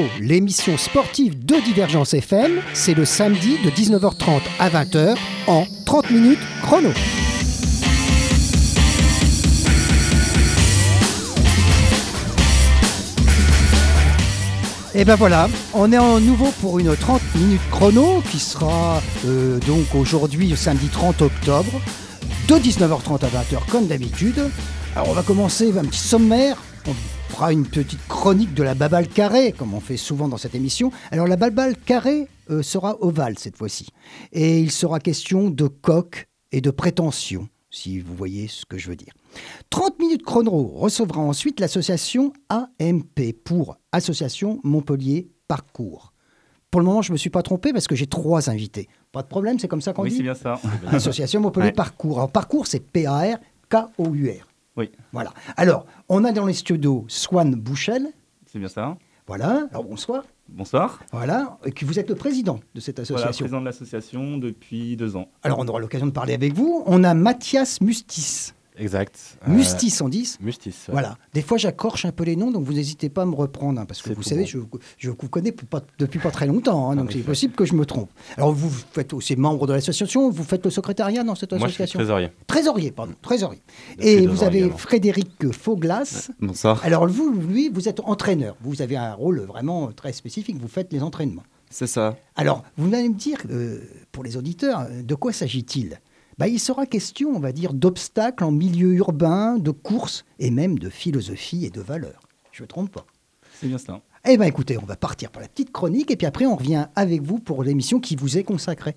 30 minutes chrono, l'émission sportive de Divergence FM, c'est le samedi de 19h30 à 20h en 30 minutes chrono. Et ben voilà, on est en nouveau pour une 30 minutes chrono qui sera euh, donc aujourd'hui, samedi 30 octobre, de 19h30 à 20h comme d'habitude. Alors on va commencer un petit sommaire. Fera une petite chronique de la babale carrée, comme on fait souvent dans cette émission. Alors la babale carrée euh, sera ovale cette fois-ci. Et il sera question de coq et de prétention, si vous voyez ce que je veux dire. 30 minutes chrono recevra ensuite l'association AMP pour Association Montpellier Parcours. Pour le moment, je ne me suis pas trompé parce que j'ai trois invités. Pas de problème, c'est comme ça qu'on Oui, dit c'est bien ça. Association Montpellier Ouais. Parcours. Alors, Parcours, c'est P-A-R-K-O-U-R. Oui, Voilà. Alors, on a dans les studios Swan Bouchel. c'est bien ça. Voilà. Alors, bonsoir. Bonsoir. Voilà. Et que vous êtes le président de cette Voilà, association. président de l'association depuis deux ans. Alors, on aura l'occasion de parler avec vous. On a Mathias Mustis. Exact. Euh, Mustis, on dit Mustis. ouais. Voilà. Des fois, j'accroche un peu les noms, donc vous n'hésitez pas à me reprendre, hein, parce que vous savez, bon. je, je vous connais pas- depuis pas très longtemps, hein, donc En c'est possible que je me trompe. Alors, vous faites aussi membre de l'association, vous faites le secrétariat dans cette Moi, je suis association trésorier. Trésorier, pardon, trésorier. Depuis Et vous avez également. Frédéric Fauglas. Bonsoir, Alors, vous, lui, vous êtes entraîneur. Vous avez un rôle vraiment très spécifique. Vous faites les entraînements. c'est ça. Alors, vous allez me dire, euh, pour les auditeurs, euh, de quoi s'agit-il? Bah, Il sera question, on va dire, d'obstacles en milieu urbain, de courses et même de philosophie et de valeurs. Je ne me trompe pas. C'est bien ça. Eh bien, écoutez, on va partir pour la petite chronique et puis après, on revient avec vous pour l'émission qui vous est consacrée.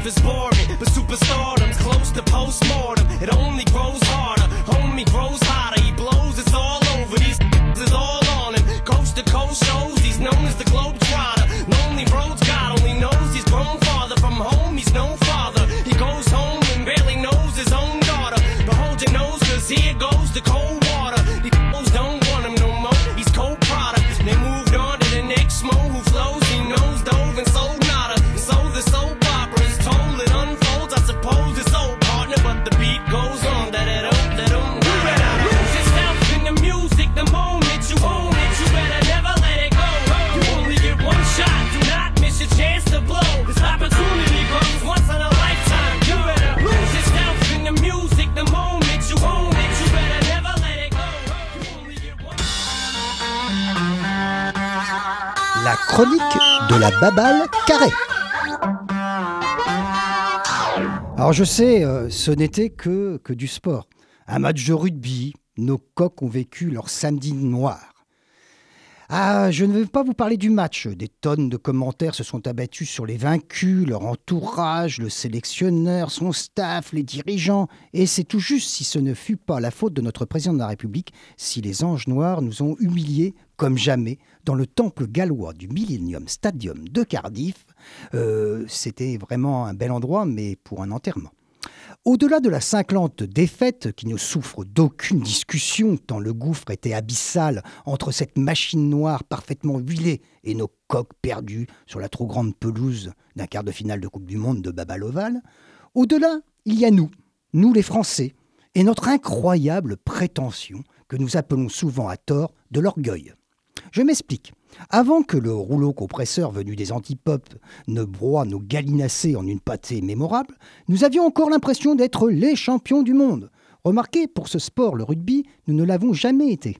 life is boring, but superstardom's close to postmortem. It only la babale carrée. Alors je sais, euh, ce n'était que, que du sport. Un match de rugby, nos coqs ont vécu leur samedi noir. Ah, je ne vais pas vous parler du match. Des tonnes de commentaires se sont abattus sur les vaincus, leur entourage, le sélectionneur, son staff, les dirigeants. Et c'est tout juste si ce ne fut pas la faute de notre président de la République si les anges noirs nous ont humiliés comme jamais dans le temple gallois du Millennium Stadium de Cardiff. Euh, C'était vraiment un bel endroit, mais pour un enterrement. Au-delà de la cinglante défaite qui ne souffre d'aucune discussion tant le gouffre était abyssal entre cette machine noire parfaitement huilée et nos coqs perdus sur la trop grande pelouse d'un quart de finale de Coupe du Monde de Babaloval, au-delà, il y a nous, nous les Français, et notre incroyable prétention que nous appelons souvent à tort de l'orgueil. Je m'explique. Avant que le rouleau compresseur venu des antipopes ne broie nos gallinacés en une pâtée mémorable, nous avions encore l'impression d'être les champions du monde. Remarquez, pour ce sport, le rugby, nous ne l'avons jamais été.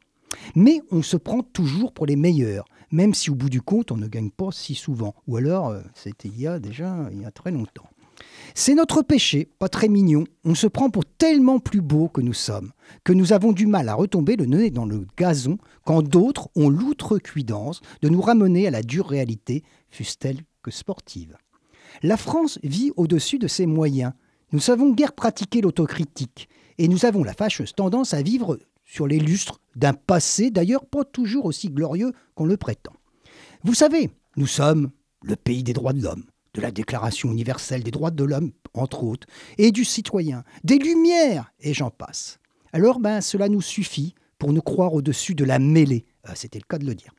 Mais on se prend toujours pour les meilleurs, même si au bout du compte, on ne gagne pas si souvent. Ou alors, euh, c'était il y a déjà il y a très longtemps. C'est notre péché, pas très mignon. On se prend pour tellement plus beau que nous sommes, que nous avons du mal à retomber le nez dans le gazon quand d'autres ont l'outrecuidance de nous ramener à la dure réalité, fût-elle que sportive. La France vit au-dessus de ses moyens. Nous savons guère pratiquer l'autocritique et nous avons la fâcheuse tendance à vivre sur les lustres d'un passé d'ailleurs pas toujours aussi glorieux qu'on le prétend. Vous savez, nous sommes le pays des droits de l'homme de la Déclaration universelle des droits de l'homme, entre autres, et du citoyen, des Lumières, et j'en passe. Alors, ben, cela nous suffit pour nous croire au-dessus de la mêlée. Ah, C'était le cas de le dire.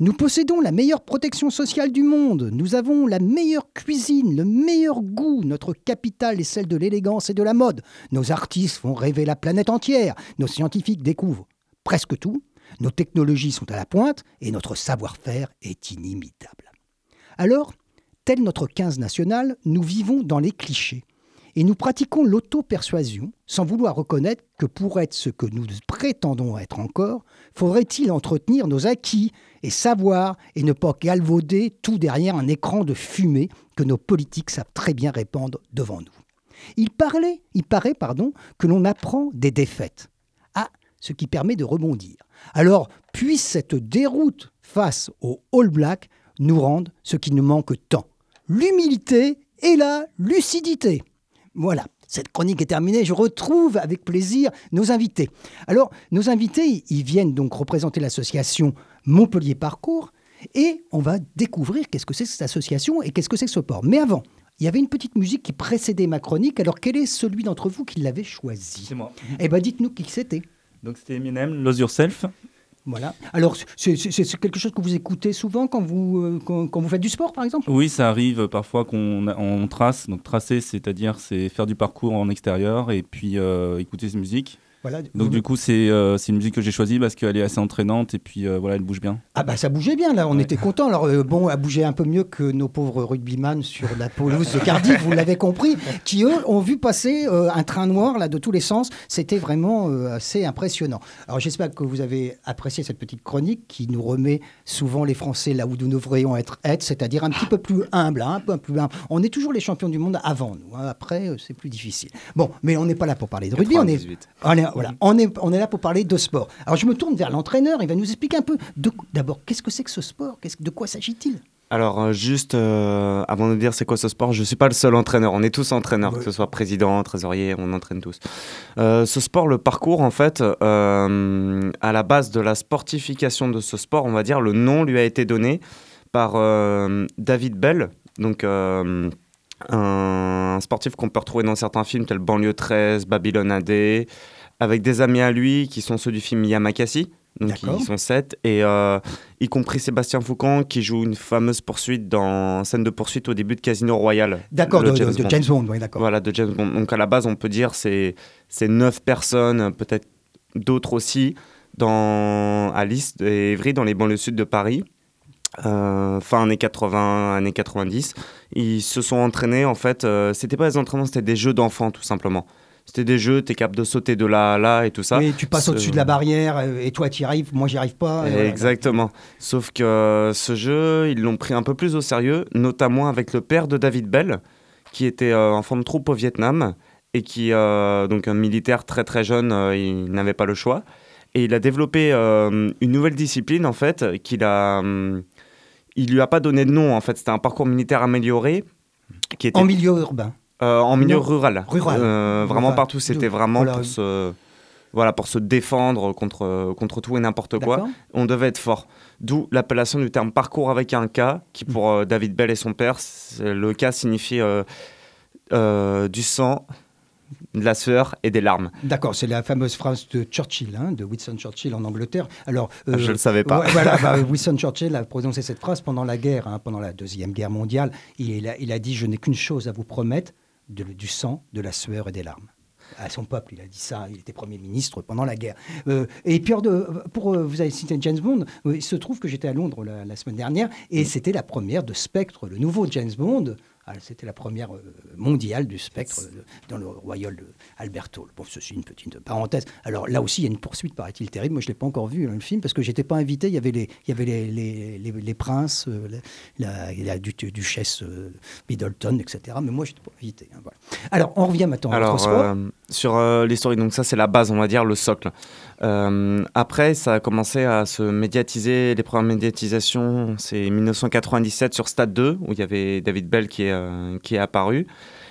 Nous possédons la meilleure protection sociale du monde, nous avons la meilleure cuisine, le meilleur goût, notre capitale est celle de l'élégance et de la mode, nos artistes font rêver la planète entière, nos scientifiques découvrent presque tout, nos technologies sont à la pointe et notre savoir-faire est inimitable. Alors, tel notre 15 national, nous vivons dans les clichés. Et nous pratiquons l'auto-persuasion sans vouloir reconnaître que pour être ce que nous prétendons être encore, faudrait-il entretenir nos acquis et savoir et ne pas galvauder tout derrière un écran de fumée que nos politiques savent très bien répandre devant nous. Il, parlait, il paraît pardon, que l'on apprend des défaites. Ah, ce qui permet de rebondir. Alors, puisse cette déroute face aux All Blacks nous rendre ce qui nous manque tant l'humilité et la lucidité. Voilà, cette chronique est terminée. Je retrouve avec plaisir nos invités. Alors, nos invités, ils viennent donc représenter l'association Montpellier Parcours et on va découvrir qu'est-ce que c'est cette association et qu'est-ce que c'est ce sport. Mais avant, il y avait une petite musique qui précédait ma chronique. Alors, quel est celui d'entre vous qui l'avait choisi? C'est moi. Eh bien, dites-nous qui c'était. Donc c'était Eminem, Lose Yourself. Voilà. Alors, c'est quelque chose que vous écoutez souvent quand vous, euh, quand, vous faites du sport, par exemple? Oui, ça arrive parfois qu'on on trace. Donc tracer, c'est-à-dire c'est faire du parcours en extérieur et puis euh, écouter cette musique. Voilà. Donc du coup, c'est euh, c'est une musique que j'ai choisie parce qu'elle est assez entraînante et puis euh, voilà, elle bouge bien. Ah bah ça bougeait bien là, on Ouais. était contents. Alors euh, bon, elle bougeait un peu mieux que nos pauvres rugbyman sur la pelouse de Cardiff, vous l'avez compris, qui eux ont vu passer euh, un train noir là de tous les sens. C'était vraiment euh, assez impressionnant. Alors j'espère que vous avez apprécié cette petite chronique qui nous remet souvent les Français là où nous devrions être, être c'est-à-dire un petit peu plus humble, hein, un peu plus humble. On est toujours les champions du monde avant nous. hein. Après euh, c'est plus difficile. Bon, mais on n'est pas là pour parler de rugby, on est 98. on est, voilà, on, est, on est là pour parler de sport. Alors je me tourne vers l'entraîneur, il va nous expliquer un peu d'abord qu'est-ce que c'est que ce sport, Qu'est-ce- de quoi s'agit-il? Alors, euh, juste euh, avant de dire c'est quoi ce sport, je ne suis pas le seul entraîneur. On est tous entraîneurs, que ce soit président, trésorier, on entraîne tous. Euh, ce sport, le parcours, en fait, euh, à la base de la sportification de ce sport, on va dire, le nom lui a été donné par David Bell, donc un sportif qu'on peut retrouver dans certains films tels Banlieue 13, Babylone AD, avec des amis à lui qui sont ceux du film Yamakasi. Donc ils sont sept, et euh, y compris Sébastien Foucan qui joue une fameuse poursuite dans scène de poursuite au début de Casino Royale. D'accord, de, James de Bond. James Bond, oui, d'accord. Voilà, de James Bond. Donc à la base, on peut dire c'est c'est neuf personnes, peut-être d'autres aussi, dans Lys et Évry, dans les banlieues sud de Paris. Euh, fin années 80, années 90, ils se sont entraînés en fait. euh, c'était pas des entraînements, c'était des jeux d'enfants tout simplement. C'était des jeux, t'es capable de sauter de là à là et tout ça. Oui, tu passes au-dessus de la barrière euh, et toi tu y arrives, moi j'y arrive pas. et voilà. Exactement. Sauf que ce jeu, ils l'ont pris un peu plus au sérieux, notamment avec le père de David Bell, qui était euh, en forme de troupe au Vietnam et qui, euh, donc un militaire très très jeune, euh, il n'avait pas le choix. Et il a développé euh, une nouvelle discipline en fait, qu'il a, il lui a pas donné de nom en fait. C'était un parcours militaire amélioré qui était En milieu urbain. Euh, en milieu Non. rural. Rural. Euh, vraiment Rural. partout, c'était vraiment voilà. pour se, voilà, pour se défendre contre, contre tout et n'importe quoi. On devait être fort. D'où l'appellation du terme parcours avec un K, qui pour euh, David Bell et son père, le K signifie du sang, de la sueur et des larmes. D'accord, c'est la fameuse phrase de Churchill, hein, de Winston Churchill en Angleterre. Alors, euh, Je ne le savais pas. voilà, bah, Winston Churchill a prononcé cette phrase pendant la guerre, hein, pendant la deuxième guerre mondiale. Il a, il a dit :« Je n'ai qu'une chose à vous promettre de- du sang, de la sueur et des larmes. » À son peuple, il a dit ça. Il était premier ministre pendant la guerre. Euh, et puis, de, pour euh, vous avez cité James Bond. euh, il se trouve que j'étais à Londres la, la semaine dernière et c'était la première de Spectre, le nouveau James Bond. Ah, C'était la première euh, mondiale du spectre euh, dans le Royal de Alberto. Bon, ceci une petite parenthèse. Alors là aussi, il y a une poursuite, paraît-il, terrible. Moi, je ne l'ai pas encore vu, hein, le film, parce que j'étais pas invité. Il y avait les, il y avait les, les, les- les princes, euh, la, la, la du- duchesse Middleton, etc. Mais moi, je n'étais pas invité. hein, voilà. Alors, on revient maintenant à Alors, notre sport. euh, sur euh, l'historique, donc ça c'est la base, on va dire, le socle. Euh, après, ça a commencé à se médiatiser. Les premières médiatisations, c'est 1997 sur Stade 2, où il y avait David Bell qui est, euh, qui est apparu.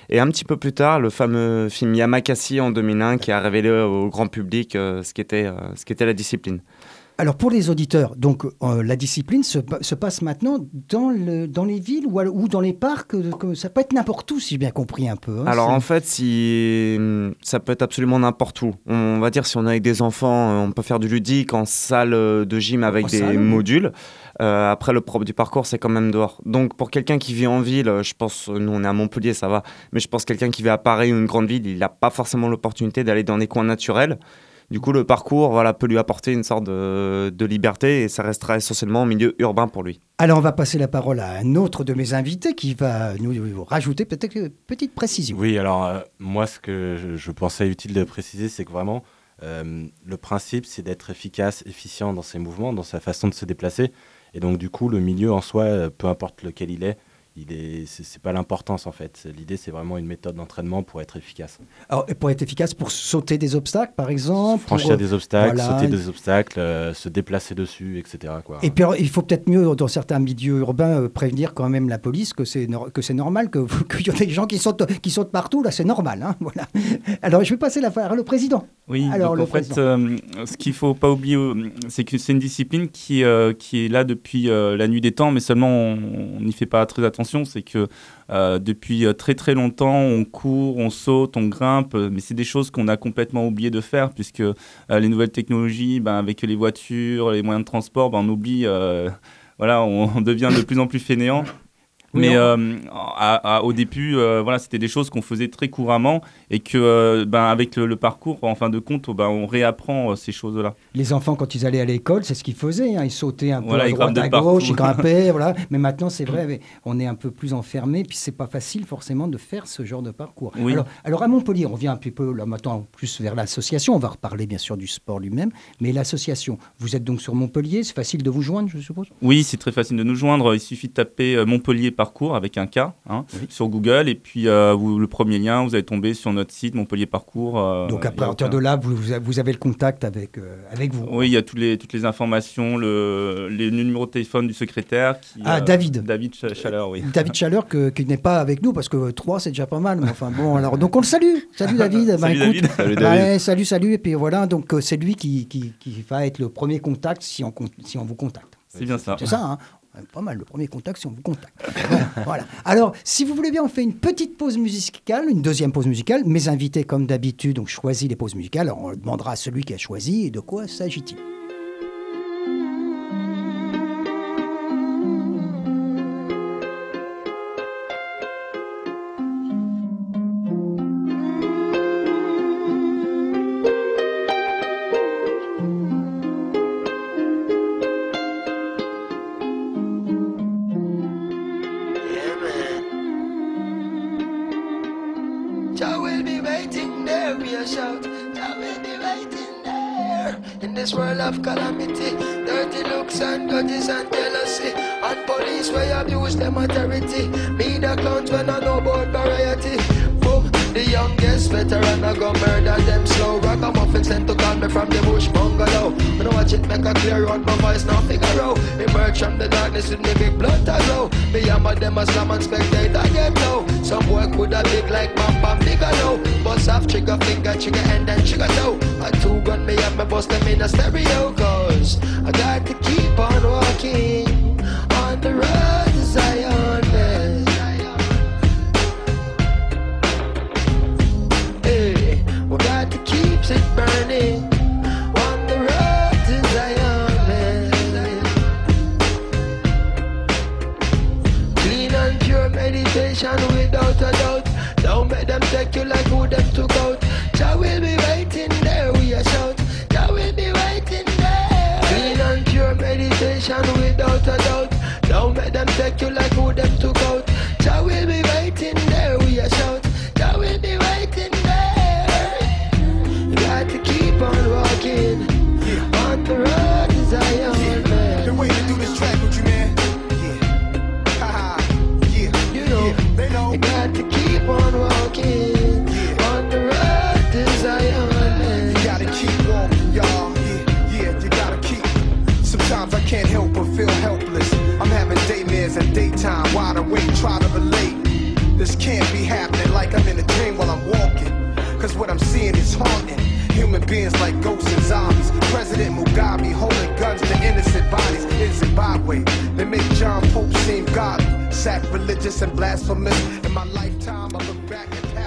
Et un petit peu plus tard, le fameux film Yamakasi en 2001 qui a révélé au grand public euh, ce qu'était la discipline. Alors, pour les auditeurs, donc euh, la discipline se, pa- se passe maintenant dans, le, dans les villes ou, dans les parcs. euh, que ça peut être n'importe où, si j'ai bien compris un peu. hein, Alors en fait, si ça peut être absolument n'importe où. On va dire si on est avec des enfants, euh, on peut faire du ludique en salle de gym avec En des salle, modules. Euh, après, le propre du parcours, c'est quand même dehors. Donc pour quelqu'un qui vit en ville, je pense, nous on est à Montpellier, ça va. Mais je pense que quelqu'un qui vit à Paris ou une grande ville, il n'a pas forcément l'opportunité d'aller dans des coins naturels. Du coup, le parcours voilà, peut lui apporter une sorte de, de liberté et ça restera essentiellement en milieu urbain pour lui. Alors, on va passer la parole à un autre de mes invités qui va nous nous rajouter peut-être une petite précision. Oui, alors euh, moi, ce que je, je pensais utile de préciser, c'est que vraiment, euh, le principe, c'est d'être efficace, efficient dans ses mouvements, dans sa façon de se déplacer. Et donc, du coup, le milieu en soi, euh, peu importe lequel il est, est, c'est, pas l'importance en fait. L'idée, c'est vraiment une méthode d'entraînement pour être efficace. Alors, et pour être efficace, pour sauter des obstacles, par exemple. pour- Franchir des obstacles, voilà. sauter des obstacles, euh, se déplacer dessus, etc. Quoi. Et puis, alors, il faut peut-être mieux, dans certains milieux urbains, euh, prévenir quand même la police que c'est que c'est normal, que- qu'il y a des gens qui sautent, qui sautent partout. Là, c'est normal. hein, voilà. Alors, je vais passer la parole au président. Oui, Alors, donc en fait, euh, ce qu'il faut pas oublier, euh, c'est que c'est une discipline qui, euh, qui est là depuis euh, la nuit des temps, mais seulement on n'y fait pas très attention. C'est que depuis très très longtemps, on court, on saute, on grimpe, mais c'est des choses qu'on a complètement oublié de faire, puisque les nouvelles technologies, ben, avec les voitures, les moyens de transport, ben, on oublie, voilà, on, on devient de plus en plus fainéant. Mais euh, à- à- au début, euh, voilà, c'était des choses qu'on faisait très couramment et que, euh, ben, avec le, le parcours, en fin de compte, ben, on réapprend ces choses-là. Les enfants, quand ils allaient à l'école, c'est ce qu'ils faisaient. hein, Ils sautaient un peu Voilà, à droite, à gauche, ils grimpaient. voilà. Mais maintenant, c'est vrai, mais on est un peu plus enfermé. Puis c'est pas facile forcément de faire ce genre de parcours. Oui. Alors, alors à Montpellier, on vient un petit peu là maintenant plus vers l'association. On va reparler bien sûr du sport lui-même, mais l'association. Vous êtes donc sur Montpellier. C'est facile de vous joindre, je suppose? Oui, c'est très facile de nous joindre. Il suffit de taper Montpellier Parcours avec un K hein, Oui. sur Google et puis euh, vous, le premier lien, vous allez tomber sur notre site Montpellier Parcours. euh, donc à partir de là, vous, vous avez- le contact avec euh, avec vous. Oui, il y a toutes les, toutes les informations, le, les numéros de téléphone du secrétaire. Qui, Ah, David. David Ch- Chaleur, oui. David Chaleur que- qui n'est pas avec nous parce que 3 c'est déjà pas mal. Mais enfin bon, alors donc on le salue. Salut David. Bah, Salut, écoute, David. Salut Ouais, salut, salut. Et puis voilà, donc euh, c'est lui qui, qui, qui va être le premier contact si on, si on vous contacte. C'est bien ça. C'est ça, hein Pas mal, le premier contact si on vous contacte. Voilà. Alors, si vous voulez bien, on fait une petite pause musicale, une deuxième pause musicale. Mes invités, comme d'habitude, ont choisi les pauses musicales. Alors, on demandera à celui qui a choisi de quoi s'agit-il. Shout. Waiting there. In this world of calamity, dirty looks and grudges and jealousy, and police where abuse them authority. Me the clowns when I know about variety. The youngest veteran I go murder them slow. Ragamuffin sent to call me from the bush bungalow. When I watch it make a clear out my voice now figure out. Emerge from the darkness with me big blood to glow. Me hammer them a slam and spectator get low. Some boy coulda big like bam bam bigger low. Bust off trigger finger, trigger and trigger toe. A two gun me up me bust them in a stereo cause I got to keep money. Cause what I'm seeing is haunting. Human beings like ghosts and zombies. President Mugabe holding guns to innocent bodies in Zimbabwe. They make John Pope seem godly, sacrilegious and blasphemous. In my lifetime,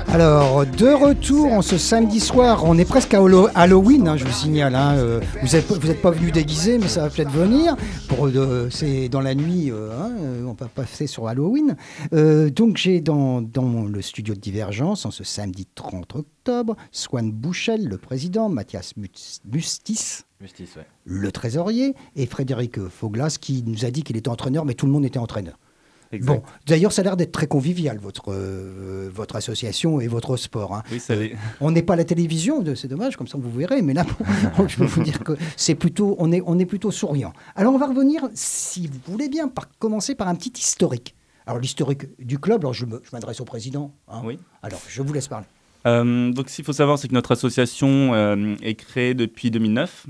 Alors, de retour en ce samedi soir, on est presque à Hallo- Halloween, hein, je vous signale. hein, euh, vous n'êtes vous êtes pas venu déguisé, mais ça va peut-être venir. Pour, euh, C'est dans la nuit, euh, hein, euh, on va passer sur Halloween. Donc, j'ai dans, dans le studio de Divergence, en ce samedi 30 octobre, Swan Bouchel, le président, Mathias Mus- Mustis, ouais. le trésorier, et Frédéric Foglas, qui nous a dit qu'il était entraîneur, mais tout le monde était entraîneur. Exact. Bon, d'ailleurs, ça a l'air d'être très convivial, votre, euh, votre association et votre sport. hein. Oui, ça l'est. On n'est pas à la télévision, c'est dommage, comme ça vous verrez, mais là, je peux vous dire que c'est plutôt, on est, on est plutôt souriant. Alors, on va revenir, si vous voulez bien, par commencer par un petit historique. Alors, l'historique du club, alors je m'adresse au président. hein. Oui. Alors, je vous laisse parler. Euh, donc, ce qu'il faut savoir, c'est que notre association euh, est créée depuis 2009.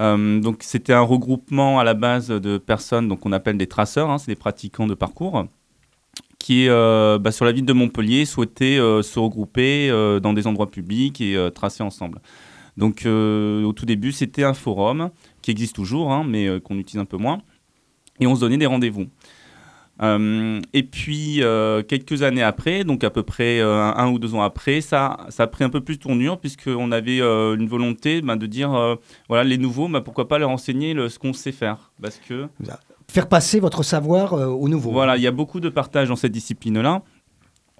Euh, donc, c'était un regroupement à la base de personnes donc on appelle des traceurs, hein, c'est des pratiquants de parcours, qui, euh, bah, sur la ville de Montpellier, souhaitaient euh, se regrouper dans des endroits publics et tracer ensemble. Donc, au tout début, c'était un forum qui existe toujours, hein, mais qu'on utilise un peu moins. Et on se donnait des rendez-vous. Euh, et puis, euh, quelques années après, donc à peu près euh, un, ou deux ans après, ça, ça a pris un peu plus de tournure, puisqu'on avait une volonté ben, de dire, voilà, les nouveaux, ben, pourquoi pas leur enseigner le- ce qu'on sait faire Parce que, Faire passer votre savoir aux nouveaux. voilà, il y a beaucoup de partage dans cette discipline-là.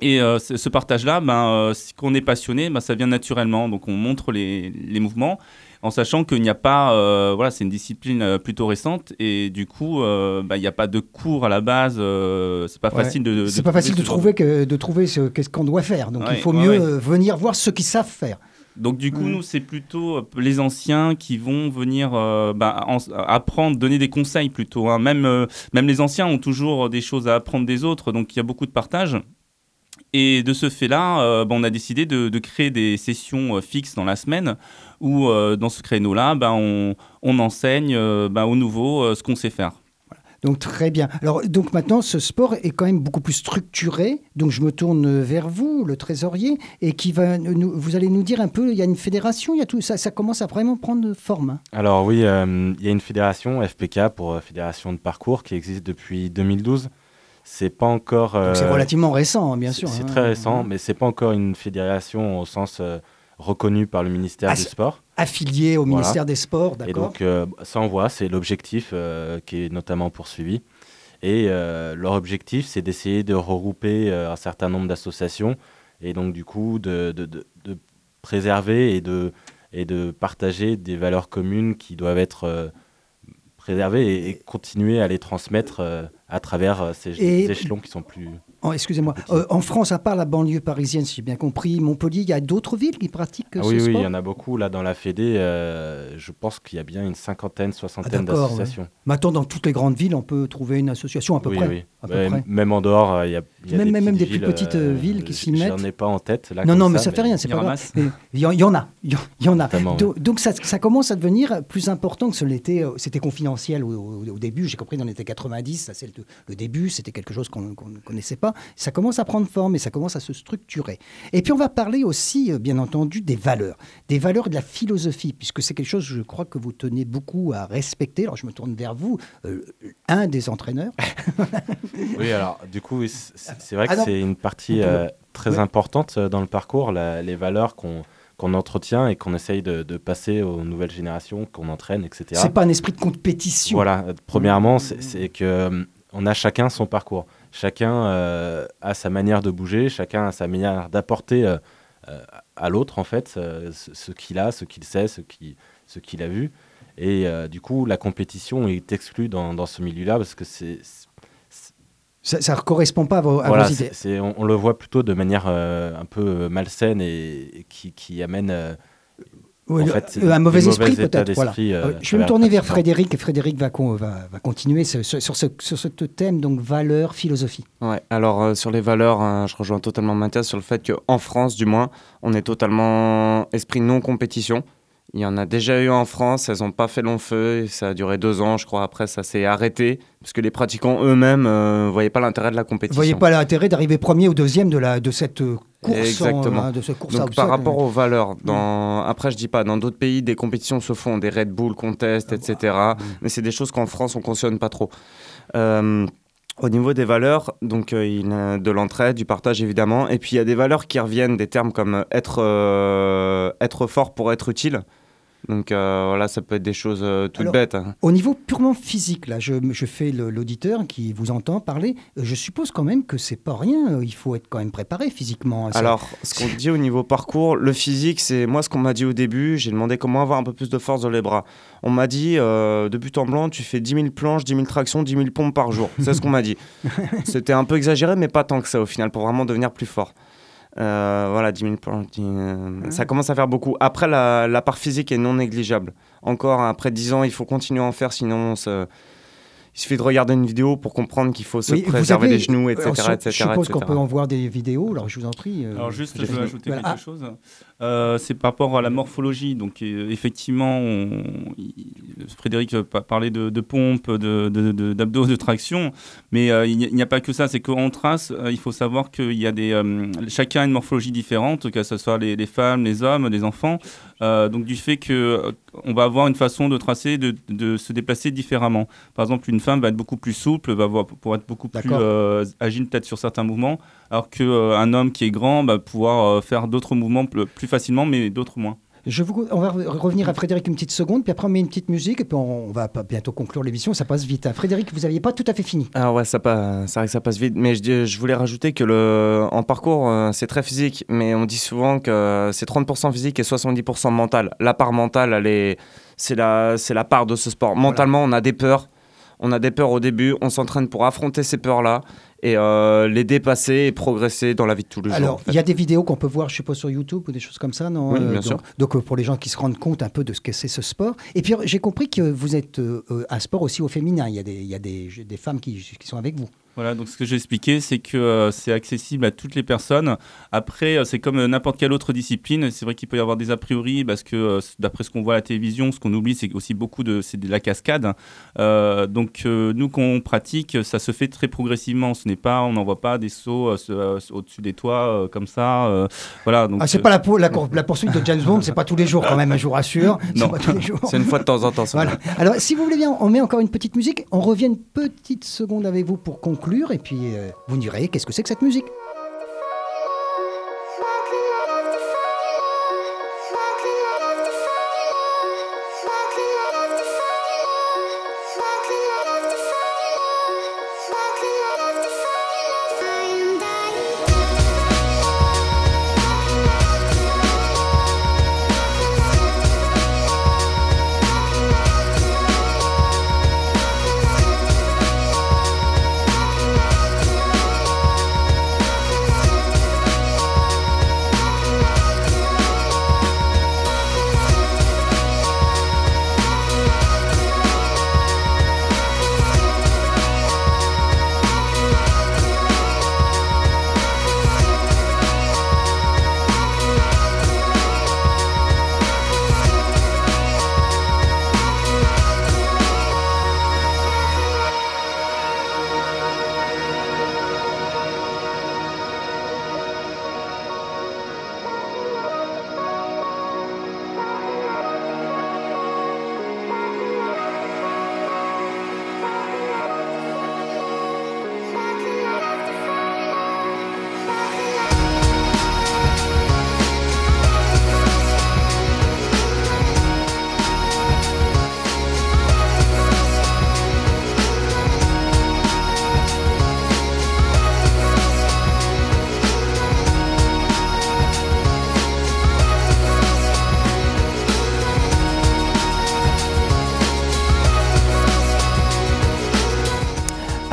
Et euh, ce partage-là, ben, euh, si on est passionné, ben, ça vient naturellement. Donc on montre les, les mouvements en sachant qu'il n'y a pas, euh, voilà, c'est une discipline euh, plutôt récente et du coup, euh, ben, il n'y a pas de cours à la base. euh, c'est pas Ouais. facile de. C'est pas facile de trouver, que, de trouver ce qu'est-ce qu'on doit faire. Donc, Ouais, il faut ouais, mieux venir voir ceux qui savent faire. Donc du coup, Mhm. nous, c'est plutôt les anciens qui vont venir euh, bah, en- apprendre, donner des conseils plutôt. hein. Même, euh, même les anciens ont toujours des choses à apprendre des autres, donc il y a beaucoup de partage. Et de ce fait-là, euh, bah, on a décidé de, de créer des sessions euh, fixes dans la semaine où, euh, dans ce créneau-là, bah, on, on enseigne euh, bah, aux nouveaux euh, ce qu'on sait faire. Donc très bien. Alors donc maintenant ce sport est quand même beaucoup plus structuré. Donc je me tourne vers vous, le trésorier, et qui va nous, vous allez nous dire un peu. Il y a une fédération, il y a tout ça. Ça commence à vraiment prendre forme. hein. Alors oui, euh, il y a une fédération, FPK, pour Fédération de Parcours, qui existe depuis 2012. C'est pas encore... C'est euh, relativement récent, hein, bien sûr. C'est hein. très récent, mais c'est pas encore une fédération au sens euh, reconnu par le ministère Ah, du Sport. Affilié au Voilà. ministère des Sports, Et d'accord. donc, euh, ça, on voit, c'est l'objectif euh, qui est notamment poursuivi. Et euh, leur objectif, c'est d'essayer de regrouper un certain nombre d'associations et donc, du coup, de, de- de- de préserver et de, et de partager des valeurs communes qui doivent être préservées et, et continuer à les transmettre euh, à travers euh, ces, Et- ces échelons qui sont plus. Oh, Excusez-moi. Euh, en France, à part la banlieue parisienne, si j'ai bien compris, Montpellier, il y a d'autres villes qui pratiquent Ah ce oui, oui, sport il y en a beaucoup. Là, dans la Fédé, euh, je pense qu'il y a bien une cinquantaine, soixantaine Ah, d'accord, d'associations. Maintenant, dans toutes les grandes villes, on peut trouver une association à peu oui, près. oui. à peu Ouais, près. Même en dehors, euh, il y a, il y a Même- des, même petites des plus petites, euh, villes qui s'y mettent. J'en ai pas en tête. Là, Non, non, mais ça mais- fait rien, c'est pas grave. Il y, en- il y en a, il y en- il y en a. Donc, donc ça, ça commence à devenir plus important que ce l'était. C'était confidentiel au, au- au début, j'ai compris dans les années 90, ça c'est le, le début, c'était quelque chose qu'on qu'on ne connaissait pas. Ça commence à prendre forme et ça commence à se structurer. Et puis on va parler aussi, euh, bien entendu, des valeurs. Des valeurs et de la philosophie, puisque c'est quelque chose, je crois, que vous tenez beaucoup à respecter. Alors je me tourne vers vous, euh, un des entraîneurs. Oui, alors du coup, c'est vrai Ah que non. c'est une partie euh, très importante dans le parcours, la- les valeurs qu'on qu'on entretient et qu'on essaye de, de passer aux nouvelles générations, qu'on entraîne, etc. C'est pas un esprit de compétition. Voilà, premièrement, c'est c'est que euh, on a chacun son parcours. Chacun euh, a sa manière de bouger, chacun a sa manière d'apporter euh, euh, à l'autre, en fait, ce, ce qu'il a, ce qu'il sait, ce qu'il ce qu'il a vu. Et du coup, la compétition est exclue dans, dans ce milieu-là parce que c'est. Ça ne correspond pas à vos, à Voilà, vos c'est- idées. on, on le voit plutôt de manière un peu malsaine et, et qui, qui amène. Euh, en fait, euh, un mauvais esprit peut-être. Voilà. euh, Euh, je vais me tourner vers pratiquant. Frédéric et Frédéric va, con- va, va continuer ce- ce- sur, ce, sur ce thème, donc valeur, philosophie. Ouais, alors euh, sur les valeurs, hein, je rejoins totalement Mathias sur le fait qu'en France, du moins, on est totalement esprit non-compétition. Il y en a déjà eu en France, elles n'ont pas fait long feu, ça a duré deux ans, je crois. Après, ça s'est arrêté, parce que les pratiquants eux-mêmes ne voyaient pas l'intérêt de la compétition. voyez pas l'intérêt d'arriver premier ou deuxième de, la, de cette euh, course, en- Exactement. hein, de cette course à Donc par rapport aux valeurs, dans... après je dis pas, dans d'autres pays des compétitions se font, des Red Bull contest, etc. Mais c'est des choses qu'en France on cautionne pas trop. Euh, au niveau des valeurs, donc euh, il a de l'entraide, du partage évidemment, et puis il y a des valeurs qui reviennent, des termes comme euh, être, euh, être fort pour être utile. Donc euh, voilà, ça peut être des choses euh, toutes Alors, bêtes. hein. Au niveau purement physique, là, je, je fais l'auditeur qui vous entend parler. euh, Je suppose quand même que c'est pas rien. euh, Il faut être quand même préparé physiquement. à ça. Alors, ce qu'on dit au niveau parcours, le physique, c'est moi ce qu'on m'a dit au début. J'ai demandé comment avoir un peu plus de force dans les bras. On m'a dit, euh, de but en blanc, tu fais 10 000 planches, 10 000 tractions, 10 000 pompes par jour. C'est ce qu'on m'a dit. C'était un peu exagéré, mais pas tant que ça au final, pour vraiment devenir plus fort. Euh, voilà, 10 000 planches, 10, euh, ça commence à faire beaucoup. Après, la, la part physique est non négligeable. Encore, après 10 ans, il faut continuer à en faire, sinon il suffit de regarder une vidéo pour comprendre qu'il faut se préserver avez- les genoux, etc. alors, etc., je suppose qu'on peut en voir des vidéos. Alors je vous en prie. euh, Alors juste, je veux fini. ajouter Voilà. quelque Ah, chose. Euh, c'est par rapport à la morphologie. Donc euh, effectivement, on- il- Frédéric pa- parlait de, de pompe, de, de- de- d'abdos, de, traction, mais euh, il n'y a- pas que ça. C'est qu'en trace, euh, il faut savoir qu'il y a des, chacun a une morphologie différente, que ce soit les, les femmes, les hommes, les enfants. Donc du fait que on va avoir une façon de tracer, de, de se déplacer différemment. Par exemple, une femme va être beaucoup plus souple, va avoir, pour être beaucoup plus euh, agile peut-être sur certains mouvements, alors qu'un homme qui est grand va pouvoir euh, faire d'autres mouvements pl- plus facilement, mais d'autres moins. Je vous, on va re- revenir à Frédéric une petite seconde, puis après on met une petite musique, et puis on, on va pas bientôt conclure l'émission, ça passe vite. hein. Frédéric, vous n'aviez pas tout à fait fini. Ah ouais, ça vrai que ça passe vite. Mais je, voulais rajouter que le, en parcours, euh, c'est très physique, mais on dit souvent que c'est 30% physique et 70% mental. La part mentale, elle est, c'est la, c'est la part de ce sport. Mentalement, on a des peurs. On a des peurs au début. On s'entraîne pour affronter ces peurs-là et euh, les dépasser et progresser dans la vie de tous les jours. en Alors, fait. il y a des vidéos qu'on peut voir, je suppose, sur YouTube ou des choses comme ça, non Oui, bien donc, sûr. Donc, euh, pour les gens qui se rendent compte un peu de ce que c'est ce sport. Et puis, j'ai compris que vous êtes euh, euh, un sport aussi au féminin. Il y a des, il y a des, des femmes qui, qui sont avec vous. Voilà, donc ce que j'ai expliqué, c'est que euh, c'est accessible à toutes les personnes. Après, euh, c'est comme euh, n'importe quelle autre discipline. C'est vrai qu'il peut y avoir des a priori, parce que euh, d'après ce qu'on voit à la télévision, ce qu'on oublie, c'est aussi beaucoup de, c'est de la cascade. Euh, donc euh, nous, quand on pratique, ça se fait très progressivement. Ce n'est pas, on n'envoie pas des sauts au-dessus des toits euh, comme ça. euh, voilà. Donc, Ah, c'est euh, pas la, pour- la, cour- la poursuite de James Bond, c'est pas tous les jours quand même, je vous rassure. C'est Non. pas tous les jours. C'est une fois de temps en temps. ça. Voilà. Alors, si vous voulez bien, on met encore une petite musique. On revient une petite seconde avec vous pour conclure. Et puis, euh, vous direz qu'est-ce que c'est que cette musique?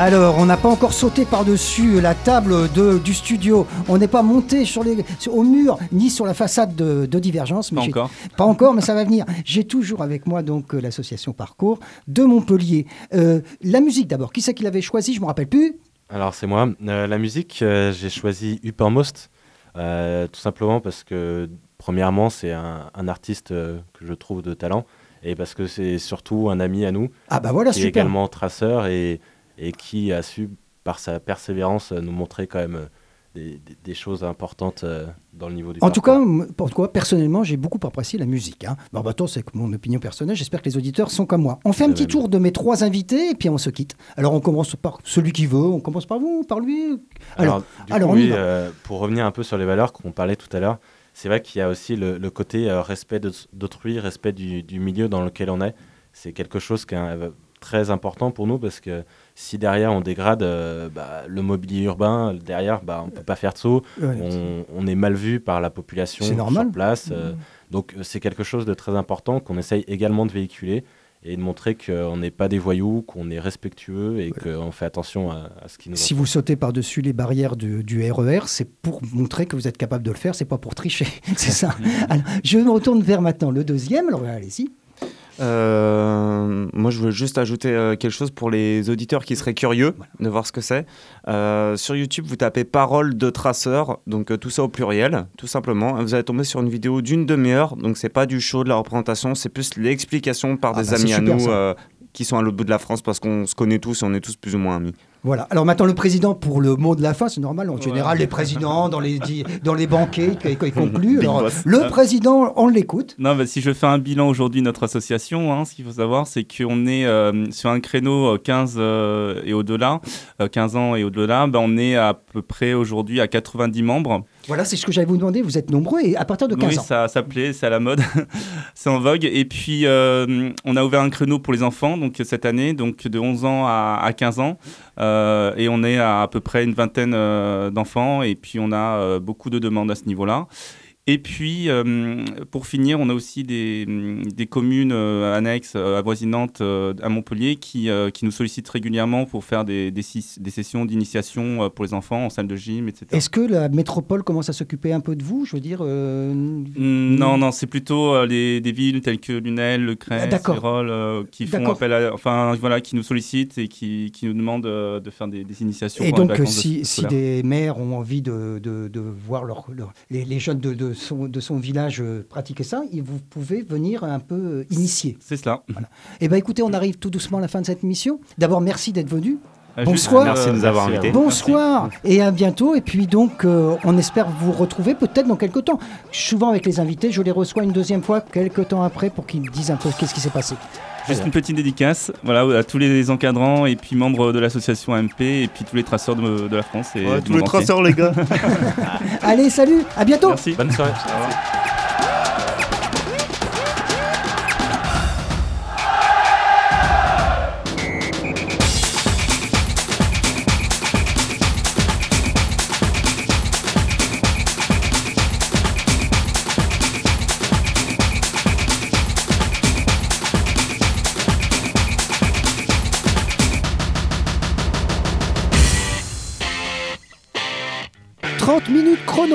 Alors, on n'a pas encore sauté par-dessus la table de, du studio. On n'est pas monté sur les, sur- au mur ni sur la façade de, de Divergence. Pas encore. Pas encore, mais ça va venir. J'ai toujours avec moi donc euh, l'association Parcours de Montpellier. Euh, la musique d'abord. Qui c'est qui l'avait choisi? Je me rappelle plus. Alors c'est moi. Euh, la musique, euh, j'ai choisi Uppermost, euh, tout simplement parce que premièrement c'est un, un artiste euh, que je trouve de talent et parce que c'est surtout un ami à nous Ah bah voilà, qui est super. également traceur et, et qui a su par sa persévérance nous montrer quand même euh, des, des- des choses importantes euh, dans le niveau du En tout cas, pourquoi personnellement, j'ai beaucoup apprécié la musique. Hein. Bon, bah, attends, c'est mon opinion personnelle. J'espère que les auditeurs sont comme moi. On fait un petit tour de mes trois invités et puis on se quitte. Alors, on commence par celui qui veut. On commence par vous, par lui. Alors, Alors, du alors, coup, oui, euh, pour revenir un peu sur les valeurs qu'on parlait tout à l'heure, c'est vrai qu'il y a aussi le, le côté euh, respect d'autrui, respect du, du milieu dans lequel on est. C'est quelque chose qui est euh, très important pour nous parce que si derrière on dégrade euh, bah, le mobilier urbain, derrière bah, on peut pas faire de saut, Ouais, on, on est mal vu par la population sur place. euh, donc euh, c'est quelque chose de très important qu'on essaye également de véhiculer et de montrer qu'on n'est pas des voyous, qu'on est respectueux et qu'on fait attention à, à ce qui nous Si vous sautez par-dessus les barrières du, du RER, c'est pour montrer que vous êtes capable de le faire, c'est pas pour tricher. c'est ça. Alors, je me retourne vers maintenant le deuxième. Alors, allez-y. Euh, moi, je veux juste ajouter euh, quelque chose pour les auditeurs qui seraient curieux de voir ce que c'est. Euh, sur YouTube, vous tapez parole de traceur, donc tout ça au pluriel, tout simplement. Vous allez tomber sur une vidéo d'une demi-heure, donc c'est pas du show, de la représentation, c'est plus l'explication par Ah des bah, amis à nous qui sont à l'autre bout de la France parce qu'on se connaît tous et on est tous plus ou moins amis. Voilà. Alors maintenant, le président, pour le mot de la fin, c'est normal. En Ouais. général, les présidents, dans les, dans les banquets, ils concluent. Alors, le président, on l'écoute. Non, bah, si je fais un bilan aujourd'hui de notre association, hein, ce qu'il faut savoir, c'est qu'on est euh, sur un créneau euh, 15 euh, et au-delà, euh, 15 ans et au-delà, bah, on est à peu près aujourd'hui à 90 membres. Voilà, c'est ce que j'allais vous demander. Vous êtes nombreux et à partir de 15 oui, ans. ça, ça plaît, c'est à la mode, c'est en vogue. Et puis, euh, on a ouvert un créneau pour les enfants donc cette année, donc de 11 ans à, à 15 ans. Euh, et on est à à peu près une vingtaine euh, d'enfants. Et puis, on a beaucoup de demandes à ce niveau-là. Et puis, euh, pour finir, on a aussi des, des communes euh, annexes, euh, avoisinantes à Montpellier qui, qui nous sollicitent régulièrement pour faire des, des, sessions d'initiation pour les enfants en salle de gym, etc. Est-ce que la métropole commence à s'occuper un peu de vous? Je veux dire. Non, non, c'est plutôt les, des villes telles que Lunel, Le Ah, Crest, euh, qui font appel à, enfin voilà, qui nous sollicitent et qui, qui nous demandent de faire des, initiations. Et donc, si, de- si des maires ont envie de, de, voir leur, leur- les, les jeunes de son, de son village euh, pratiquer ça, ils- vous pouvez venir un peu euh, initier. c'est cela. Eh bien, écoutez, on arrive tout doucement à la fin de cette émission. D'abord, merci d'être venu. Euh, Bonsoir. juste, Merci de nous avoir invités. Bonsoir et à bientôt. Et puis donc, euh, on espère vous retrouver peut-être dans quelques temps. Souvent avec les invités, je les reçois une deuxième fois quelques temps après pour qu'ils disent un peu qu'est-ce qui s'est passé. Juste une petite dédicace voilà, à tous les encadrants et puis membres de l'association AMP et puis tous les traceurs de, de la France. Et du monde entier. les gars. Allez, salut, à bientôt. Merci. Bonne soirée.